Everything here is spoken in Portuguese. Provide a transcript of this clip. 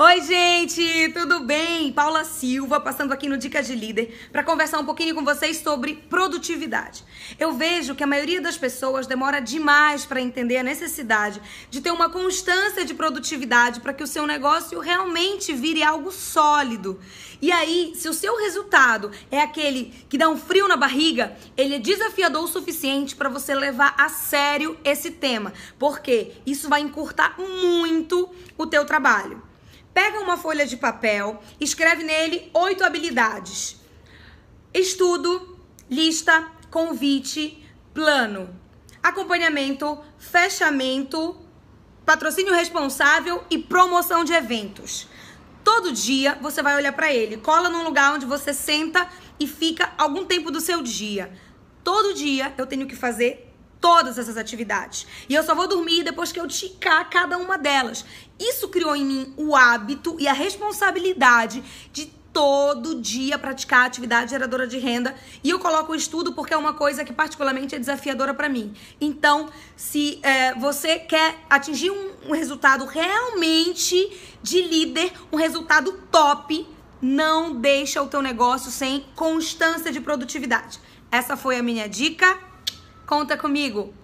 Oi, gente, tudo bem? Paula Silva, passando aqui no Dicas de Líder para conversar um pouquinho com vocês sobre produtividade. Eu vejo que a maioria das pessoas demora demais para entender a necessidade de ter uma constância de produtividade para que o seu negócio realmente vire algo sólido. E aí, se o seu resultado é aquele que dá um frio na barriga, ele é desafiador o suficiente para você levar a sério esse tema, porque isso vai encurtar muito o teu trabalho. Pega uma folha de papel, escreve nele oito habilidades: estudo, lista, convite, plano, acompanhamento, fechamento, patrocínio responsável e promoção de eventos. Todo dia você vai olhar para ele, cola num lugar onde você senta e fica algum tempo do seu dia. Todo dia eu tenho que fazer todas essas atividades. E eu só vou dormir depois que eu ticar cada uma delas. Isso criou em mim o hábito e a responsabilidade de todo dia praticar atividade geradora de renda e eu coloco o estudo porque é uma coisa que particularmente é desafiadora para mim. Então, se é, você quer atingir um, um resultado realmente de líder, um resultado top, não deixa o teu negócio sem constância de produtividade. Essa foi a minha dica. Conta comigo!